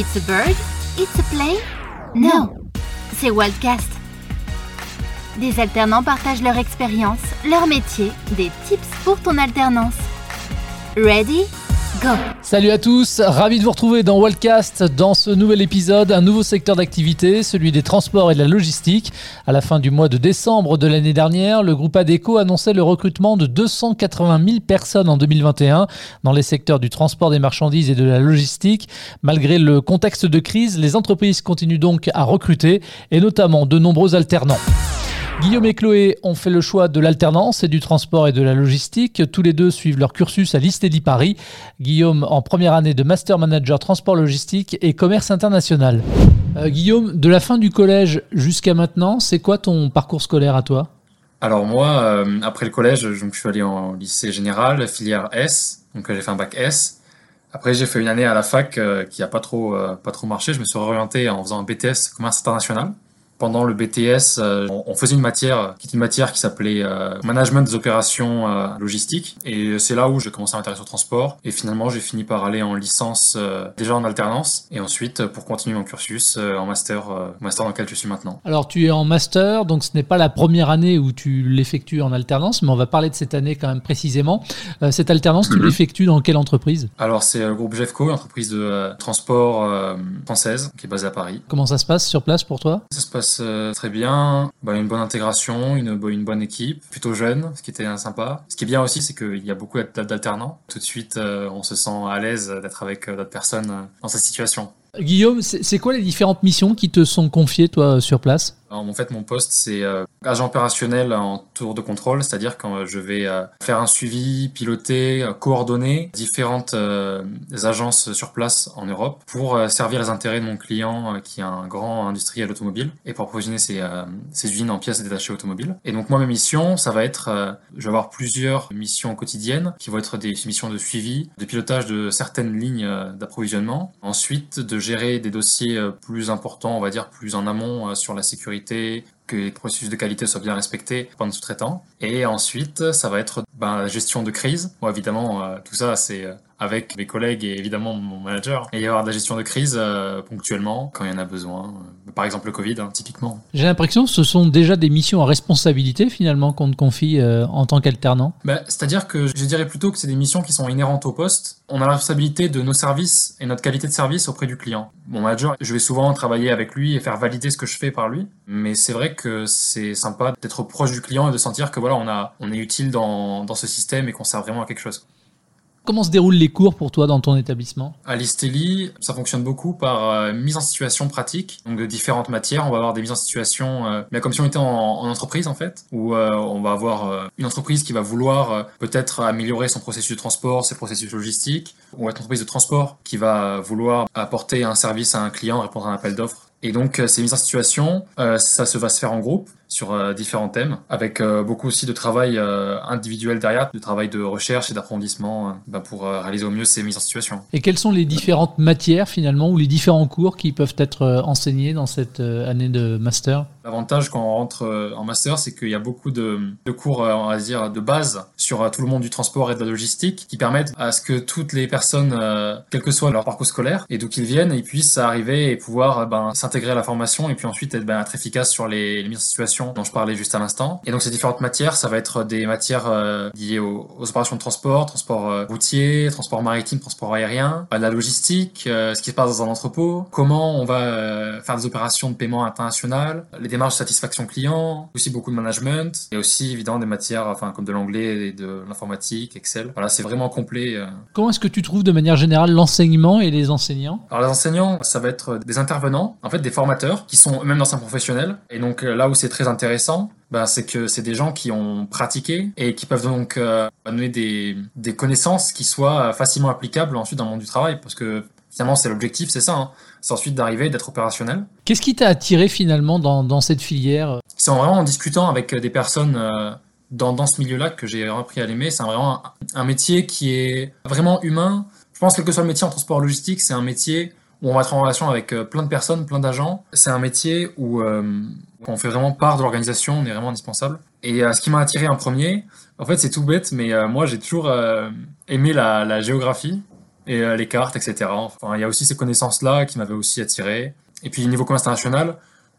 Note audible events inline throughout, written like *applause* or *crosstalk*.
It's a bird? It's a play? No, c'est Wildcast. Des alternants partagent leur expérience, leur métier, des tips pour ton alternance. Ready? Salut à tous, ravi de vous retrouver dans Wildcast dans ce nouvel épisode, un nouveau secteur d'activité, celui des transports et de la logistique. À la fin du mois de décembre de l'année dernière, le groupe ADECO annonçait le recrutement de 280 000 personnes en 2021 dans les secteurs du transport des marchandises et de la logistique. Malgré le contexte de crise, les entreprises continuent donc à recruter et notamment de nombreux alternants. Guillaume et Chloé ont fait le choix de l'alternance et du transport et de la logistique. Tous les deux suivent leur cursus à l'ISTEDI Paris. Guillaume en première année de Master Manager Transport Logistique et Commerce International. Euh, Guillaume, de la fin du collège jusqu'à maintenant, c'est quoi ton parcours scolaire à toi? Alors moi, euh, après le collège, je suis allé en lycée général, filière S, donc j'ai fait un bac S. Après, j'ai fait une année à la fac euh, qui a pas trop, euh, pas trop marché. Je me suis orienté en faisant un BTS commerce international pendant le BTS, euh, on faisait une matière qui est une matière qui s'appelait euh, management des opérations euh, logistiques et c'est là où j'ai commencé à m'intéresser au transport et finalement j'ai fini par aller en licence déjà en alternance et ensuite pour continuer mon cursus en master master dans lequel je suis maintenant. Alors tu es en master donc ce n'est pas la première année où tu l'effectues en alternance mais on va parler de cette année quand même précisément. cette alternance tu *clears throat* l'effectues dans quelle entreprise? Alors c'est le groupe Jeffco, une entreprise de transport française qui est basée à Paris. Comment ça se passe sur place pour toi? Ça se passe euh, très bien. Bah, une bonne intégration, une, bonne équipe, plutôt jeune, ce qui était sympa. Ce qui est bien aussi, c'est qu'il y a beaucoup d'alternants. Tout de suite, euh, on se sent à l'aise d'être avec euh, d'autres personnes dans cette situation. Guillaume, c'est quoi les différentes missions qui te sont confiées, toi, sur place? En fait, mon poste, c'est euh, agent opérationnel en tour de contrôle, c'est-à-dire quand je vais euh, faire un suivi, piloter, euh, coordonner différentes agences sur place en Europe pour servir les intérêts de mon client qui est un grand industriel automobile et pour approvisionner ses, ses usines en pièces détachées automobiles. Et donc moi, mes missions, ça va être, je vais avoir plusieurs missions quotidiennes qui vont être des missions de suivi, de pilotage de certaines lignes d'approvisionnement, ensuite de gérer des dossiers plus importants, on va dire plus en amont sur la sécurité que les processus de qualité soient bien respectés par nos sous-traitants. Et ensuite, ça va être ben, la gestion de crise. Bon, évidemment, euh, tout ça, c'est euh, avec mes collègues et évidemment mon manager. Et il y avoir de la gestion de crise euh, ponctuellement quand il y en a besoin. Par exemple le Covid, hein, typiquement. J'ai l'impression que ce sont déjà des missions à responsabilité finalement qu'on te confie en tant qu'alternant. Ben, C'est-à-dire que je dirais plutôt que c'est des missions qui sont inhérentes au poste. On a la responsabilité de nos services et notre qualité de service auprès du client. Mon manager, je vais souvent travailler avec lui et faire valider ce que je fais par lui. Mais c'est vrai que c'est sympa d'être proche du client et de sentir que voilà, on, a, on est utile dans, dans ce système et qu'on sert vraiment à quelque chose. Comment se déroulent les cours pour toi dans ton établissement? À l'Isteli, ça fonctionne beaucoup par euh, mise en situation pratique, donc de différentes matières. On va avoir des mises en situation, euh, mais comme si on était en, en entreprise en fait, où euh, on va avoir une entreprise qui va vouloir peut-être améliorer son processus de transport, ses processus logistiques, ou une entreprise de transport qui va vouloir apporter un service à un client, répondre à un appel d'offres. Et donc ces mises en situation, ça se va se faire en groupe sur euh, différents thèmes, avec euh, beaucoup aussi de travail euh, individuel derrière, de travail de recherche et d'approfondissement bah, pour réaliser au mieux ces mises en situation. Et quelles sont les différentes matières finalement ou les différents cours qui peuvent être enseignés dans cette année de master? L'avantage quand on rentre en master, c'est qu'il y a beaucoup de, de, cours, on va dire, de base sur tout le monde du transport et de la logistique qui permettent à ce que toutes les personnes, quel que soit leur parcours scolaire et d'où qu'ils viennent, ils puissent arriver et pouvoir ben, s'intégrer à la formation et puis ensuite être, ben, être efficace sur les, les mises en situation dont je parlais juste à l'instant. Et donc ces différentes matières, ça va être des matières euh, liées aux, opérations de transport, transport euh, routier, transport maritime, transport aérien, euh, la logistique, ce qui se passe dans un entrepôt, comment on va faire des opérations de paiement international, les démarches de satisfaction client, aussi beaucoup de management, et aussi évidemment des matières enfin comme de l'anglais et de l'informatique, Excel. Voilà, c'est vraiment complet. Comment est-ce que tu trouves de manière générale l'enseignement et les enseignants? Alors les enseignants, ça va être des intervenants, en fait des formateurs qui sont eux-mêmes un professionnels, et donc là où c'est très intéressant, ben, c'est que c'est des gens qui ont pratiqué et qui peuvent donc euh, donner des, des, connaissances qui soient facilement applicables ensuite dans le monde du travail, parce que finalement c'est l'objectif, c'est ça, hein. c'est ensuite d'arriver, d'être opérationnel. Qu'est-ce qui t'a attiré finalement dans, dans cette filière? C'est vraiment en discutant avec des personnes euh, dans, dans ce milieu-là que j'ai appris à l'aimer. C'est vraiment un, un métier qui est vraiment humain. Je pense que quel que soit le métier en transport logistique, c'est un métier on va être en relation avec euh, plein de personnes, plein d'agents. C'est un métier où euh, on fait vraiment part de l'organisation, on est vraiment indispensable. Et euh, ce qui m'a attiré en premier, en fait c'est tout bête, mais moi j'ai toujours aimé la, géographie et les cartes, etc. Enfin, il y a aussi ces connaissances-là qui m'avaient aussi attiré. Et puis niveau commerce international,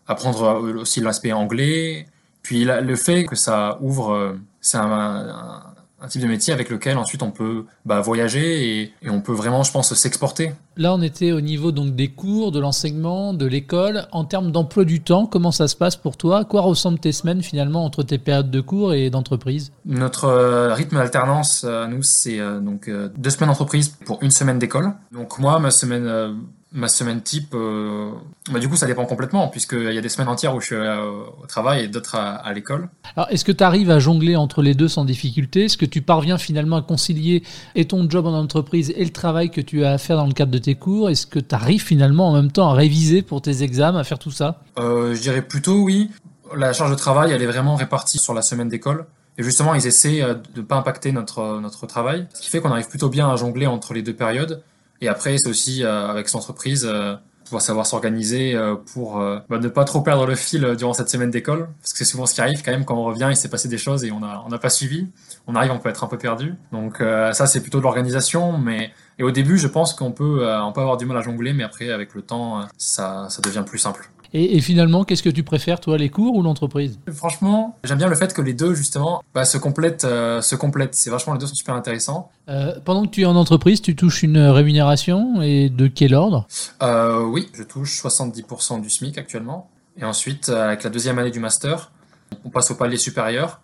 apprendre aussi l'aspect anglais. Puis le fait que ça ouvre, c'est un type de métier avec lequel ensuite on peut bah, voyager et, on peut vraiment, je pense, s'exporter. Là, on était au niveau donc des cours, de l'enseignement, de l'école. En termes d'emploi du temps, comment ça se passe pour toi? Quoi ressemblent tes semaines finalement entre tes périodes de cours et d'entreprise? Notre euh, rythme d'alternance, euh, nous, c'est euh, donc deux semaines d'entreprise pour une semaine d'école. Donc moi, ma semaine Ma semaine type, euh, bah du coup, ça dépend complètement, puisqu'il y a des semaines entières où je suis au travail et d'autres à, l'école. Alors, est-ce que tu arrives à jongler entre les deux sans difficulté? Est-ce que tu parviens finalement à concilier et ton job en entreprise et le travail que tu as à faire dans le cadre de tes cours? Est-ce que tu arrives finalement en même temps à réviser pour tes examens, à faire tout ça? Euh, Je dirais plutôt oui. La charge de travail, elle est vraiment répartie sur la semaine d'école. Et justement, ils essaient euh, de ne pas impacter notre, notre travail, ce qui fait qu'on arrive plutôt bien à jongler entre les deux périodes. Et après, c'est aussi euh, avec son entreprise euh, pouvoir savoir s'organiser euh, pour bah, ne pas trop perdre le fil durant cette semaine d'école, parce que c'est souvent ce qui arrive quand même quand on revient, il s'est passé des choses et on n'a on a pas suivi. On arrive, on peut être un peu perdu. Donc ça, c'est plutôt de l'organisation, mais et au début, je pense qu'on peut, on peut avoir du mal à jongler, mais après, avec le temps, ça, ça devient plus simple. Et, finalement, qu'est-ce que tu préfères, toi, les cours ou l'entreprise? Franchement, j'aime bien le fait que les deux, justement, bah, se complètent. Euh, se complètent. C'est vachement, les deux sont super intéressants. Euh, pendant que tu es en entreprise, tu touches une rémunération et de quel ordre? Euh, Oui, je touche 70% du SMIC actuellement. Et ensuite, avec la deuxième année du master, on passe au palier supérieur.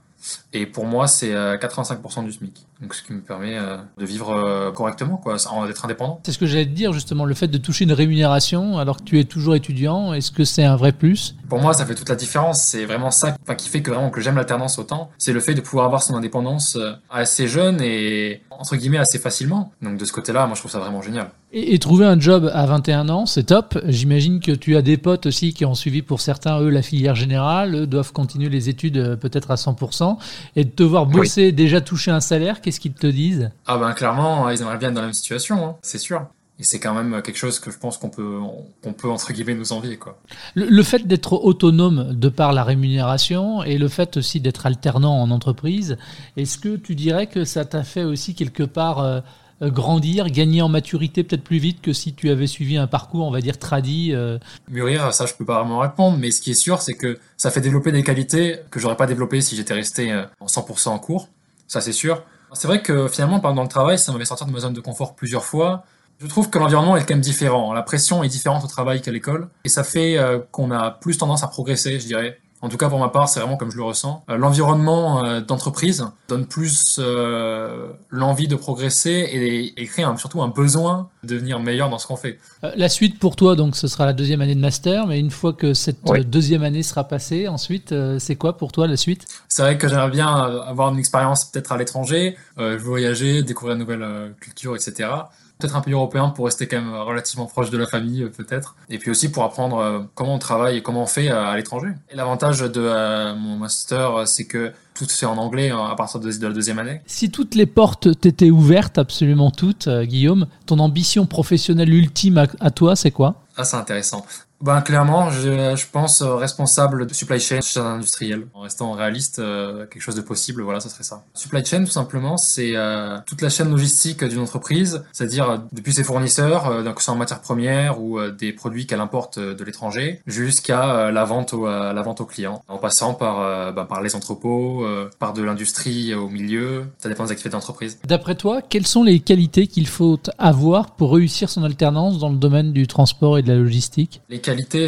Et pour moi, c'est 85% du SMIC. Donc, ce qui me permet euh, de vivre euh, correctement, quoi, d'être indépendant. C'est ce que j'allais te dire, justement, le fait de toucher une rémunération alors que tu es toujours étudiant, est-ce que c'est un vrai plus? Pour moi, ça fait toute la différence. C'est vraiment ça qui fait que vraiment que j'aime l'alternance autant. C'est le fait de pouvoir avoir son indépendance euh, assez jeune et, entre guillemets, assez facilement. Donc, de ce côté-là, moi, je trouve ça vraiment génial. Et, trouver un job à 21 ans, c'est top. J'imagine que tu as des potes aussi qui ont suivi pour certains, eux, la filière générale, eux, doivent continuer les études peut-être à 100%. Et de te voir bosser, déjà toucher un salaire, qu'est-ce qu'ils te disent? Ah ben clairement, ils aimeraient bien être dans la même situation, hein, c'est sûr. Et c'est quand même quelque chose que je pense qu'on peut, on peut entre guillemets nous envier. Quoi. Le, fait d'être autonome de par la rémunération et le fait aussi d'être alternant en entreprise, est-ce que tu dirais que ça t'a fait aussi quelque part euh, grandir, gagner en maturité peut-être plus vite que si tu avais suivi un parcours, on va dire, tradi euh Mûrir, ça je peux pas vraiment répondre, mais ce qui est sûr, c'est que ça fait développer des qualités que j'aurais pas développées si j'étais resté euh, en 100% en cours, ça c'est sûr. C'est vrai que finalement, pendant le travail, ça m'avait sorti de ma zone de confort plusieurs fois. Je trouve que l'environnement est quand même différent. La pression est différente au travail qu'à l'école. Et ça fait euh, qu'on a plus tendance à progresser, je dirais. En tout cas, pour ma part, c'est vraiment comme je le ressens. Euh, l'environnement euh, d'entreprise donne plus euh, l'envie de progresser et, et crée surtout un besoin de devenir meilleur dans ce qu'on fait. la suite pour toi, donc, ce sera la deuxième année de master, mais une fois que cette deuxième année sera passée, ensuite, c'est quoi pour toi la suite? C'est vrai que j'aimerais bien avoir une expérience peut-être à l'étranger, voyager, découvrir de nouvelles cultures, etc peut-être un pays européen pour rester quand même relativement proche de la famille euh, peut-être et puis aussi pour apprendre euh, comment on travaille et comment on fait euh, à l'étranger et l'avantage de mon master c'est que tout se fait en anglais à partir de, la deuxième année. Si toutes les portes t'étaient ouvertes, absolument toutes, Guillaume, ton ambition professionnelle ultime à toi, c'est quoi? Ah, c'est intéressant. Ben, clairement, je, je, pense euh, responsable de supply chain chez un industriel. En restant réaliste, euh, quelque chose de possible, voilà, ça serait ça. Supply chain, tout simplement, c'est euh, toute la chaîne logistique d'une entreprise, c'est-à-dire depuis ses fournisseurs, donc soit en matière première ou des produits qu'elle importe de l'étranger, jusqu'à la vente au, la vente aux clients, en passant par, ben, par les entrepôts, par de l'industrie au milieu. Ça dépend des activités d'entreprise. D'après toi, quelles sont les qualités qu'il faut avoir pour réussir son alternance dans le domaine du transport et de la logistique? Les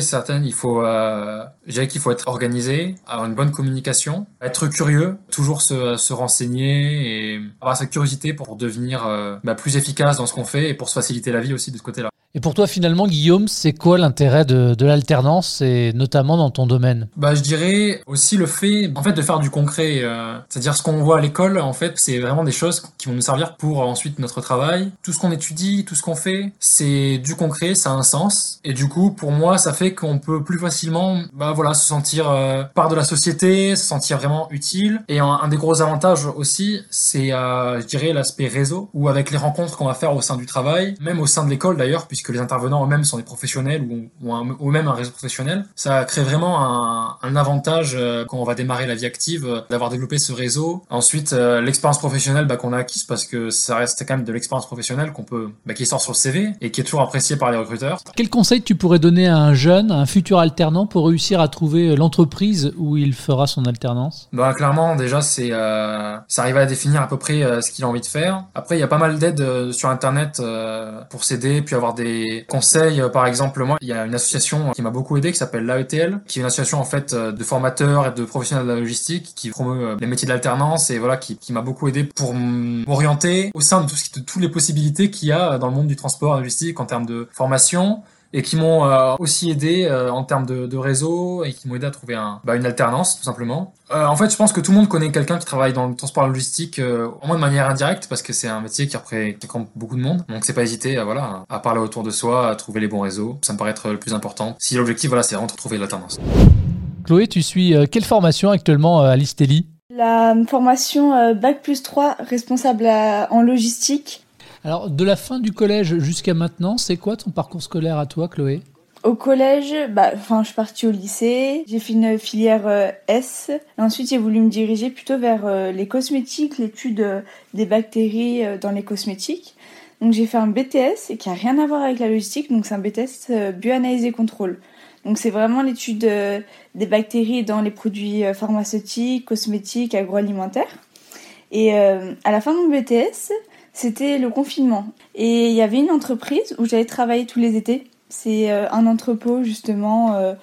certaines, il faut, euh, qu'il faut être organisé, avoir une bonne communication, être curieux, toujours se, se renseigner et avoir cette curiosité pour devenir euh, bah, plus efficace dans ce qu'on fait et pour se faciliter la vie aussi de ce côté-là. Et pour toi, finalement, Guillaume, c'est quoi l'intérêt de, de l'alternance et notamment dans ton domaine? Bah, je dirais aussi le fait, en fait, de faire du concret. Euh, c'est-à-dire ce qu'on voit à l'école, en fait, c'est vraiment des choses qui vont nous servir pour ensuite notre travail. Tout ce qu'on étudie, tout ce qu'on fait, c'est du concret, ça a un sens. Et du coup, pour moi, ça fait qu'on peut plus facilement, bah voilà, se sentir euh, part de la société, se sentir vraiment utile. Et un, des gros avantages aussi, c'est, euh, je dirais, l'aspect réseau, ou avec les rencontres qu'on va faire au sein du travail, même au sein de l'école d'ailleurs, puisque que les intervenants eux-mêmes sont des professionnels ou ont, même un réseau professionnel, ça crée vraiment un, un avantage euh, quand on va démarrer la vie active euh, d'avoir développé ce réseau. Ensuite, euh, l'expérience professionnelle bah, qu'on a acquise parce que ça reste quand même de l'expérience professionnelle qu'on peut, bah, qui sort sur le CV et qui est toujours apprécié par les recruteurs. Quel conseil tu pourrais donner à un jeune, à un futur alternant pour réussir à trouver l'entreprise où il fera son alternance? Bah clairement, déjà c'est euh, ça arrive à définir à peu près ce qu'il a envie de faire. Après, il y a pas mal d'aides sur internet pour s'aider, puis avoir des conseils. Par exemple, moi, il y a une association qui m'a beaucoup aidé qui s'appelle l'AETL, qui est une association en fait de formateurs et de professionnels de la logistique qui promeut les métiers d'alternance et voilà qui, qui m'a beaucoup aidé pour m'orienter au sein de, tout de toutes les possibilités qu'il y a dans le monde du transport logistique en termes de formation et qui m'ont euh, aussi aidé euh, en termes de, de, réseau et qui m'ont aidé à trouver un, bah, une alternance tout simplement. Euh, en fait, je pense que tout le monde connaît quelqu'un qui travaille dans le transport logistique au moins de manière indirecte parce que c'est un métier qui représente beaucoup de monde. Donc c'est pas hésiter à voilà à parler autour de soi, à trouver les bons réseaux. Ça me paraît être le plus important. Si l'objectif voilà c'est vraiment de trouver l'alternance. Chloé, tu suis quelle formation actuellement à l'Istelli La formation Bac plus 3 responsable en logistique alors, de la fin du collège jusqu'à maintenant, c'est quoi ton parcours scolaire à toi, Chloé? Au collège, bah, je suis partie au lycée. J'ai fait une filière euh, S. Ensuite, j'ai voulu me diriger plutôt vers euh, les cosmétiques, l'étude euh, des bactéries dans les cosmétiques. Donc, j'ai fait un BTS qui a rien à voir avec la logistique. Donc, c'est un BTS bioanalyse et contrôle. Donc, c'est vraiment l'étude des bactéries dans les produits pharmaceutiques, cosmétiques, agroalimentaires. Et à la fin de mon BTS, c'était le confinement. Et il y avait une entreprise où j'allais travailler tous les étés. C'est euh, un entrepôt justement euh,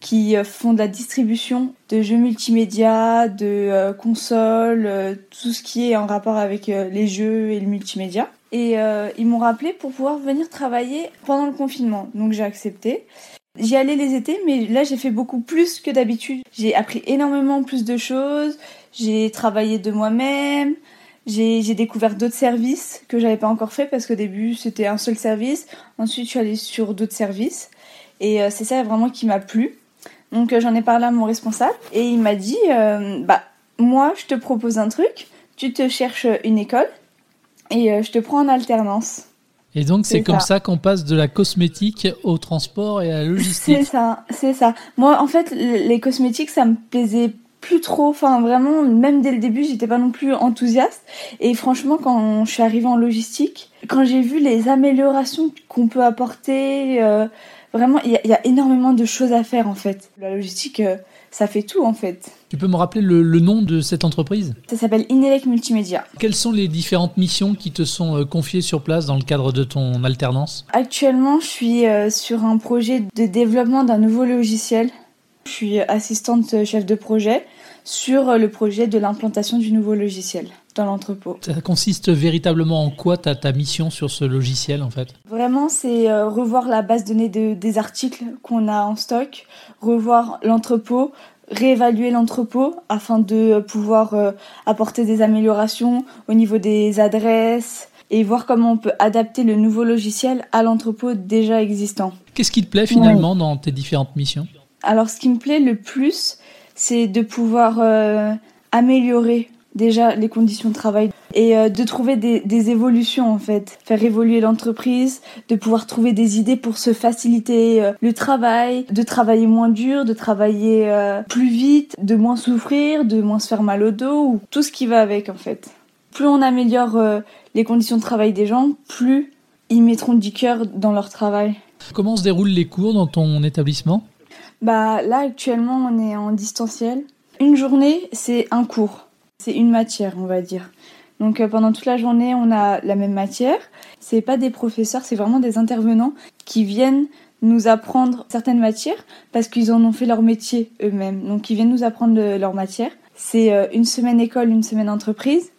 qui euh, font de la distribution de jeux multimédia, de consoles, tout ce qui est en rapport avec les jeux et le multimédia. Et ils m'ont rappelé pour pouvoir venir travailler pendant le confinement. Donc j'ai accepté. J'y allais les étés, mais là j'ai fait beaucoup plus que d'habitude. J'ai appris énormément plus de choses. J'ai travaillé de moi-même. J'ai découvert d'autres services que j'avais pas encore fait parce qu'au début c'était un seul service. Ensuite je suis allée sur d'autres services et euh, c'est ça vraiment qui m'a plu. Donc euh, j'en ai parlé à mon responsable et il m'a dit euh, bah moi je te propose un truc, tu te cherches une école et je te prends en alternance. Et donc c'est comme ça, qu'on passe de la cosmétique au transport et à la *laughs* logistique. C'est ça, c'est ça. Moi en fait les cosmétiques ça me plaisait plus trop. Enfin, vraiment, même dès le début, j'étais pas non plus enthousiaste. Et franchement, quand je suis arrivée en logistique, quand j'ai vu les améliorations qu'on peut apporter, euh, vraiment, il y, a énormément de choses à faire en fait. La logistique, euh, ça fait tout en fait. Tu peux me rappeler le, nom de cette entreprise? Ça s'appelle Inelec Multimédia. Quelles sont les différentes missions qui te sont euh, confiées sur place dans le cadre de ton alternance? Actuellement, je suis sur un projet de développement d'un nouveau logiciel je suis assistante chef de projet sur le projet de l'implantation du nouveau logiciel dans l'entrepôt. Ça consiste véritablement en quoi ta, ta mission sur ce logiciel en fait? Vraiment, c'est euh, revoir la base de données de, des articles qu'on a en stock, revoir l'entrepôt, réévaluer l'entrepôt afin de pouvoir euh, apporter des améliorations au niveau des adresses et voir comment on peut adapter le nouveau logiciel à l'entrepôt déjà existant. Qu'est-ce qui te plaît finalement dans tes différentes missions? Alors, ce qui me plaît le plus, c'est de pouvoir euh, améliorer déjà les conditions de travail et euh, de trouver des, évolutions en fait, faire évoluer l'entreprise, de pouvoir trouver des idées pour se faciliter euh, le travail, de travailler moins dur, de travailler plus vite, de moins souffrir, de moins se faire mal au dos, ou tout ce qui va avec en fait. Plus on améliore les conditions de travail des gens, plus ils mettront du cœur dans leur travail. Comment se déroulent les cours dans ton établissement? Bah là actuellement on est en distanciel. Une journée c'est un cours, c'est une matière on va dire. Donc euh, pendant toute la journée on a la même matière. C'est pas des professeurs, c'est vraiment des intervenants qui viennent nous apprendre certaines matières parce qu'ils en ont fait leur métier eux-mêmes. Donc ils viennent nous apprendre leur matière. C'est euh, une semaine école, une semaine entreprise.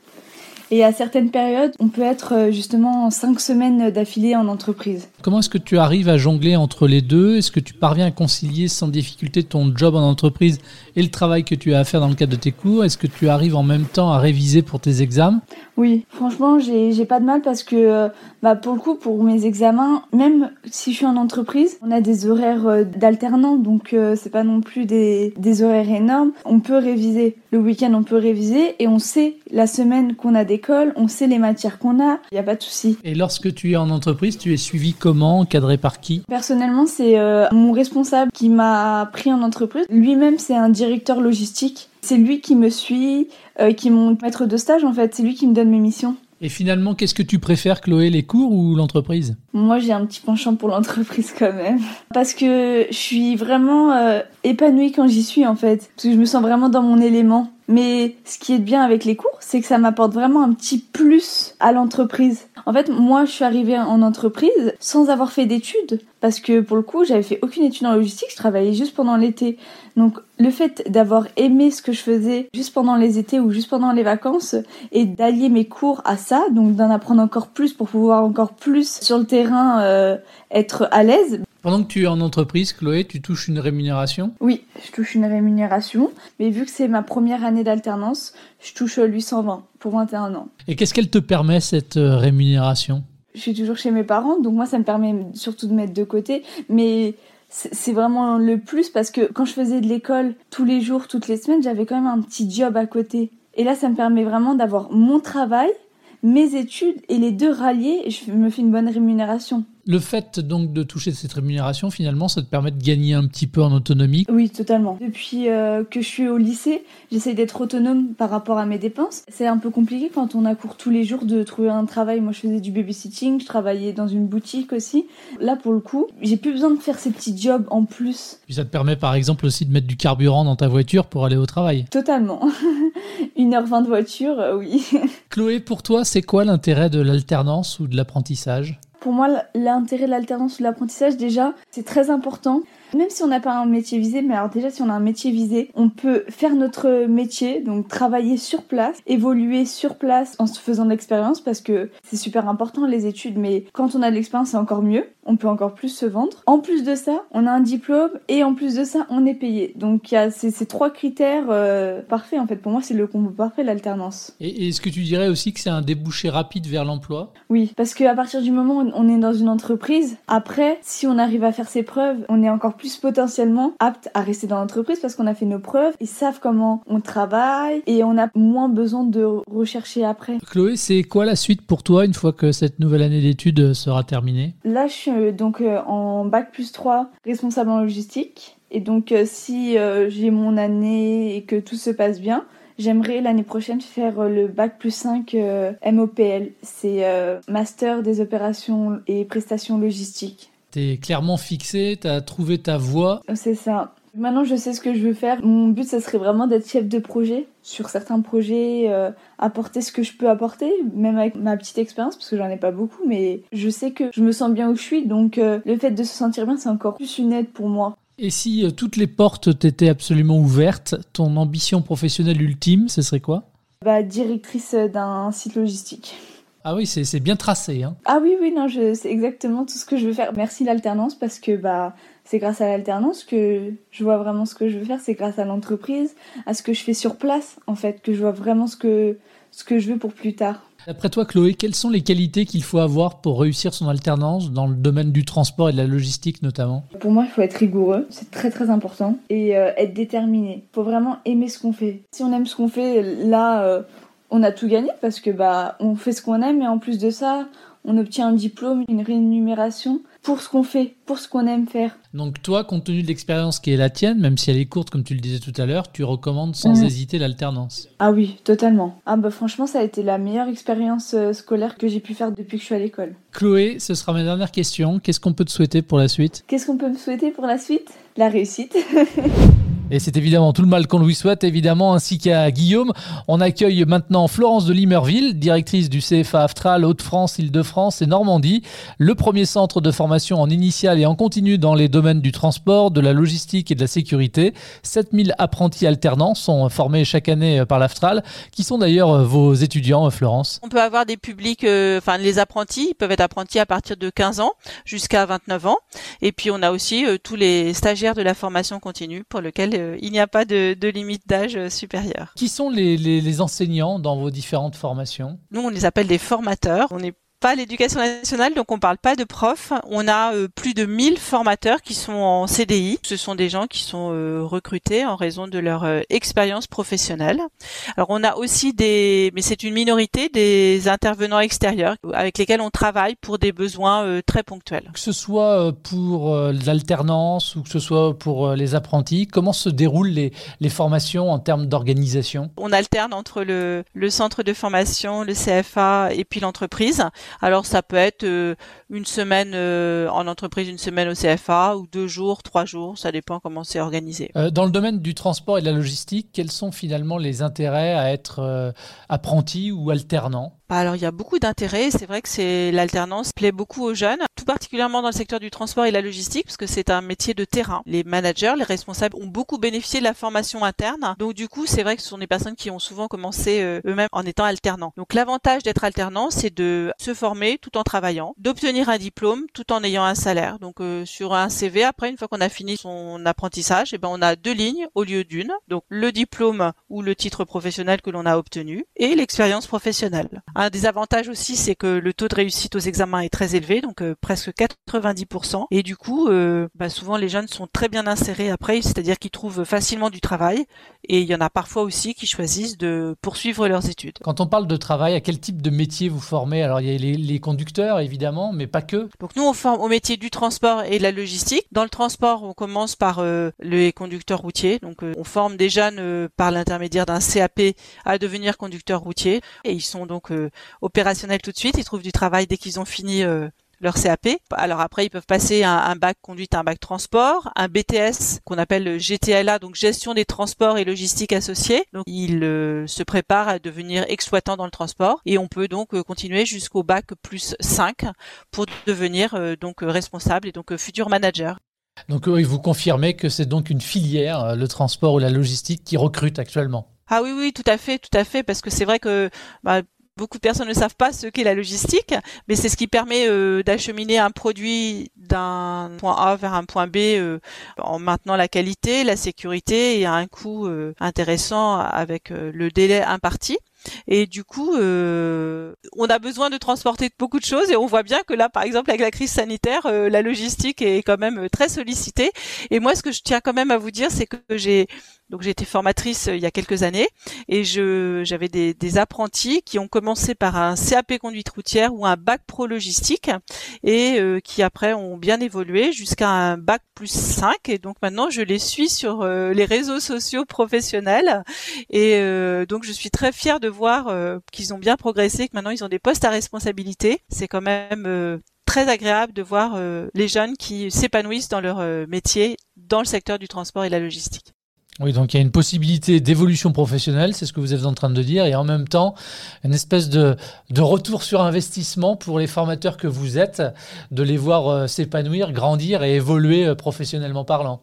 Et à certaines périodes, on peut être euh, justement en cinq semaines d'affilée en entreprise. Comment est-ce que tu arrives à jongler entre les deux? Est-ce que tu parviens à concilier sans difficulté ton job en entreprise et le travail que tu as à faire dans le cadre de tes cours? Est-ce que tu arrives en même temps à réviser pour tes examens? Oui, franchement, j'ai pas de mal parce que euh, bah, pour le coup, pour mes examens, même si je suis en entreprise, on a des horaires euh, d'alternants, donc c'est pas non plus des, des horaires énormes. On peut réviser. Le week-end, on peut réviser et on sait la semaine qu'on a des l'école, on sait les matières qu'on a, il n'y a pas de souci. Et lorsque tu es en entreprise, tu es suivi comment, cadré par qui? Personnellement, c'est euh, mon responsable qui m'a pris en entreprise. Lui-même, c'est un directeur logistique. C'est lui qui me suit, euh, qui est mon maître de stage en fait. C'est lui qui me donne mes missions. Et finalement, qu'est-ce que tu préfères, Chloé, les cours ou l'entreprise? Moi, j'ai un petit penchant pour l'entreprise quand même. Parce que je suis vraiment euh, épanouie quand j'y suis en fait. Parce que je me sens vraiment dans mon élément. Mais ce qui est bien avec les cours, c'est que ça m'apporte vraiment un petit plus à l'entreprise. En fait, moi, je suis arrivée en entreprise sans avoir fait d'études. Parce que pour le coup, j'avais fait aucune étude en logistique, je travaillais juste pendant l'été. Donc le fait d'avoir aimé ce que je faisais juste pendant les étés ou juste pendant les vacances et d'allier mes cours à ça, donc d'en apprendre encore plus pour pouvoir encore plus sur le terrain euh, être à l'aise. Pendant que tu es en entreprise, Chloé, tu touches une rémunération? Oui, je touche une rémunération, mais vu que c'est ma première année d'alternance, je touche 820 pour 21 ans. Et qu'est-ce qu'elle te permet cette euh, rémunération? Je suis toujours chez mes parents, donc moi ça me permet surtout de mettre de côté, mais c'est vraiment le plus parce que quand je faisais de l'école tous les jours, toutes les semaines, j'avais quand même un petit job à côté. Et là, ça me permet vraiment d'avoir mon travail, mes études et les deux ralliés, et je me fais une bonne rémunération. Le fait donc de toucher cette rémunération, finalement, ça te permet de gagner un petit peu en autonomie? Oui, totalement. Depuis euh, que je suis au lycée, j'essaye d'être autonome par rapport à mes dépenses. C'est un peu compliqué quand on a cours tous les jours de trouver un travail. Moi, je faisais du babysitting, je travaillais dans une boutique aussi. Là, pour le coup, j'ai plus besoin de faire ces petits jobs en plus. Puis ça te permet par exemple aussi de mettre du carburant dans ta voiture pour aller au travail Totalement. *laughs* 1h20 de voiture, euh, oui. *laughs* Chloé, pour toi, c'est quoi l'intérêt de l'alternance ou de l'apprentissage? Pour moi, l'intérêt de l'alternance ou de l'apprentissage, déjà, c'est très important. Même si on n'a pas un métier visé, mais alors déjà si on a un métier visé, on peut faire notre métier, donc travailler sur place, évoluer sur place en se faisant de l'expérience parce que c'est super important les études, mais quand on a de l'expérience c'est encore mieux, on peut encore plus se vendre. En plus de ça, on a un diplôme et en plus de ça, on est payé. Donc il y a ces, trois critères euh, parfaits en fait. Pour moi, c'est le combo parfait l'alternance. Et est-ce que tu dirais aussi que c'est un débouché rapide vers l'emploi? Oui, parce qu'à partir du moment où on est dans une entreprise, après, si on arrive à faire ses preuves, on est encore plus potentiellement apte à rester dans l'entreprise parce qu'on a fait nos preuves, ils savent comment on travaille et on a moins besoin de rechercher après. Chloé, c'est quoi la suite pour toi une fois que cette nouvelle année d'études sera terminée? Là, je suis euh, donc euh, en bac plus 3, responsable en logistique. Et donc, euh, si j'ai mon année et que tout se passe bien, J'aimerais l'année prochaine faire le bac plus 5 MOPL. C'est Master des opérations et prestations logistiques. T'es clairement fixé, t'as trouvé ta voie. C'est ça. Maintenant, je sais ce que je veux faire. Mon but, ça serait vraiment d'être chef de projet sur certains projets, euh, apporter ce que je peux apporter, même avec ma petite expérience, parce que j'en ai pas beaucoup, mais je sais que je me sens bien où je suis, donc euh, le fait de se sentir bien, c'est encore plus une aide pour moi. Et si euh, toutes les portes t'étaient absolument ouvertes, ton ambition professionnelle ultime, ce serait quoi? Bah, Directrice d'un site logistique. Ah oui, c'est bien tracé. Hein. Ah oui, oui, non, c'est exactement tout ce que je veux faire. Merci l'alternance parce que bah, c'est grâce à l'alternance que je vois vraiment ce que je veux faire. C'est grâce à l'entreprise, à ce que je fais sur place, en fait, que je vois vraiment ce que, ce que je veux pour plus tard. D'après toi, Chloé, quelles sont les qualités qu'il faut avoir pour réussir son alternance dans le domaine du transport et de la logistique notamment? Pour moi, il faut être rigoureux, c'est très très important, et euh, être déterminé. Il faut vraiment aimer ce qu'on fait. Si on aime ce qu'on fait, là, euh, on a tout gagné parce que bah on fait ce qu'on aime et en plus de ça, on obtient un diplôme, une rémunération pour ce qu'on fait, pour ce qu'on aime faire. Donc toi, compte tenu de l'expérience qui est la tienne, même si elle est courte comme tu le disais tout à l'heure, tu recommandes sans hésiter l'alternance. Ah oui, totalement. Ah bah franchement, ça a été la meilleure expérience euh, scolaire que j'ai pu faire depuis que je suis à l'école. Chloé, ce sera ma dernière question. Qu'est-ce qu'on peut te souhaiter pour la suite? Qu'est-ce qu'on peut me souhaiter pour la suite? La réussite. *laughs* Et c'est évidemment tout le mal qu'on lui souhaite, évidemment, ainsi qu'à Guillaume. On accueille maintenant Florence de Limerville, directrice du CFA Aftral Haute-France, Île-de-France et Normandie, le premier centre de formation en initial et en continu dans les domaines du transport, de la logistique et de la sécurité. 7000 apprentis alternants sont formés chaque année par l'Aftral, qui sont d'ailleurs vos étudiants, Florence? On peut avoir des publics, euh, enfin les apprentis, peuvent être apprentis à partir de 15 ans jusqu'à 29 ans. Et puis on a aussi euh, tous les stagiaires de la formation continue pour lesquels euh, il n'y a pas de, limite d'âge euh, supérieur. Qui sont les, enseignants dans vos différentes formations? Nous, on les appelle des formateurs. On est pas l'éducation nationale, donc on parle pas de profs. On a euh, plus de 1000 formateurs qui sont en CDI. Ce sont des gens qui sont euh, recrutés en raison de leur euh, expérience professionnelle. Alors on a aussi des, mais c'est une minorité, des intervenants extérieurs avec lesquels on travaille pour des besoins très ponctuels. Que ce soit pour l'alternance ou que ce soit pour les apprentis, comment se déroulent les, les formations en termes d'organisation? On alterne entre le, le centre de formation, le CFA et puis l'entreprise. Alors ça peut être euh, une semaine euh, en entreprise, une semaine au CFA, ou deux jours, trois jours, ça dépend comment c'est organisé. Euh, dans le domaine du transport et de la logistique, quels sont finalement les intérêts à être apprenti ou alternant? Alors il y a beaucoup d'intérêt. C'est vrai que c'est l'alternance plaît beaucoup aux jeunes, tout particulièrement dans le secteur du transport et la logistique, parce que c'est un métier de terrain. Les managers, les responsables ont beaucoup bénéficié de la formation interne. Donc du coup, c'est vrai que ce sont des personnes qui ont souvent commencé euh, eux-mêmes en étant alternants. Donc l'avantage d'être alternant, c'est de se former tout en travaillant, d'obtenir un diplôme tout en ayant un salaire. Donc euh, sur un CV, après une fois qu'on a fini son apprentissage, eh ben on a deux lignes au lieu d'une. Donc le diplôme ou le titre professionnel que l'on a obtenu et l'expérience professionnelle. Un des avantages aussi, c'est que le taux de réussite aux examens est très élevé, donc euh, presque 90%. Et du coup, euh, bah, souvent les jeunes sont très bien insérés après, c'est-à-dire qu'ils trouvent facilement du travail. Et il y en a parfois aussi qui choisissent de poursuivre leurs études. Quand on parle de travail, à quel type de métier vous formez? Alors il y a les, conducteurs évidemment, mais pas que. Donc nous on forme au métier du transport et de la logistique. Dans le transport, on commence par euh, les conducteurs routiers. Donc on forme des jeunes par l'intermédiaire d'un CAP à devenir conducteurs routiers. Et ils sont donc opérationnels tout de suite. Ils trouvent du travail dès qu'ils ont fini euh, leur CAP. Alors après, ils peuvent passer un, bac conduite, un bac transport, un BTS qu'on appelle le GTLA, donc gestion des transports et logistique associés. Donc ils euh, se préparent à devenir exploitants dans le transport et on peut donc euh, continuer jusqu'au bac plus 5 pour devenir donc responsable et donc futur manager. Donc vous confirmez que c'est donc une filière, le transport ou la logistique, qui recrute actuellement ah oui, oui, tout à fait, tout à fait, parce que c'est vrai que bah, beaucoup de personnes ne savent pas ce qu'est la logistique, mais c'est ce qui permet euh, d'acheminer un produit d'un point A vers un point B euh, en maintenant la qualité, la sécurité et à un coût euh, intéressant avec le délai imparti. Et du coup, euh, on a besoin de transporter beaucoup de choses et on voit bien que là, par exemple, avec la crise sanitaire, euh, la logistique est quand même très sollicitée. Et moi, ce que je tiens quand même à vous dire, c'est que j'ai donc j'ai été formatrice euh, il y a quelques années et je j'avais des, apprentis qui ont commencé par un CAP conduite routière ou un bac pro logistique et qui après ont bien évolué jusqu'à un bac plus 5 et donc maintenant je les suis sur les réseaux sociaux professionnels et donc je suis très fière de voir euh, qu'ils ont bien progressé, que maintenant ils ont des postes à responsabilité. C'est quand même euh, très agréable de voir euh, les jeunes qui s'épanouissent dans leur métier dans le secteur du transport et la logistique. Oui, donc il y a une possibilité d'évolution professionnelle, c'est ce que vous êtes en train de dire, et en même temps, une espèce de, de retour sur investissement pour les formateurs que vous êtes, de les voir s'épanouir, grandir et évoluer professionnellement parlant.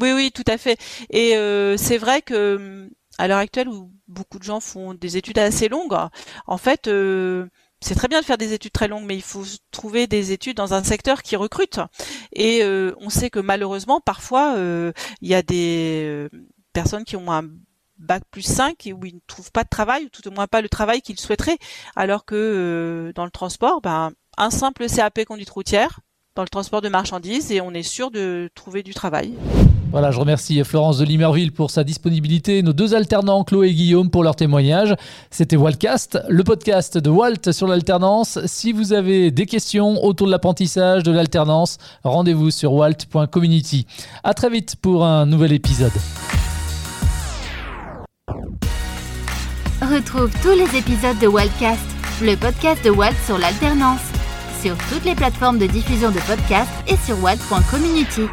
Oui, oui, tout à fait. Et c'est vrai que à l'heure actuelle où beaucoup de gens font des études assez longues, en fait, euh, c'est très bien de faire des études très longues, mais il faut trouver des études dans un secteur qui recrute. Et euh, on sait que malheureusement, parfois, euh, il y a des personnes qui ont un bac plus 5 et où ils ne trouvent pas de travail, ou tout au moins pas le travail qu'ils souhaiteraient, alors que dans le transport, ben, un simple CAP conduite routière, dans le transport de marchandises, et on est sûr de trouver du travail. Voilà, je remercie Florence de Limerville pour sa disponibilité, nos deux alternants, Chloé et Guillaume, pour leur témoignage. C'était Waltcast, le podcast de Walt sur l'alternance. Si vous avez des questions autour de l'apprentissage, de l'alternance, rendez-vous sur walt.community. À très vite pour un nouvel épisode. Retrouve tous les épisodes de Waltcast, le podcast de Walt sur l'alternance, sur toutes les plateformes de diffusion de podcasts et sur walt.community.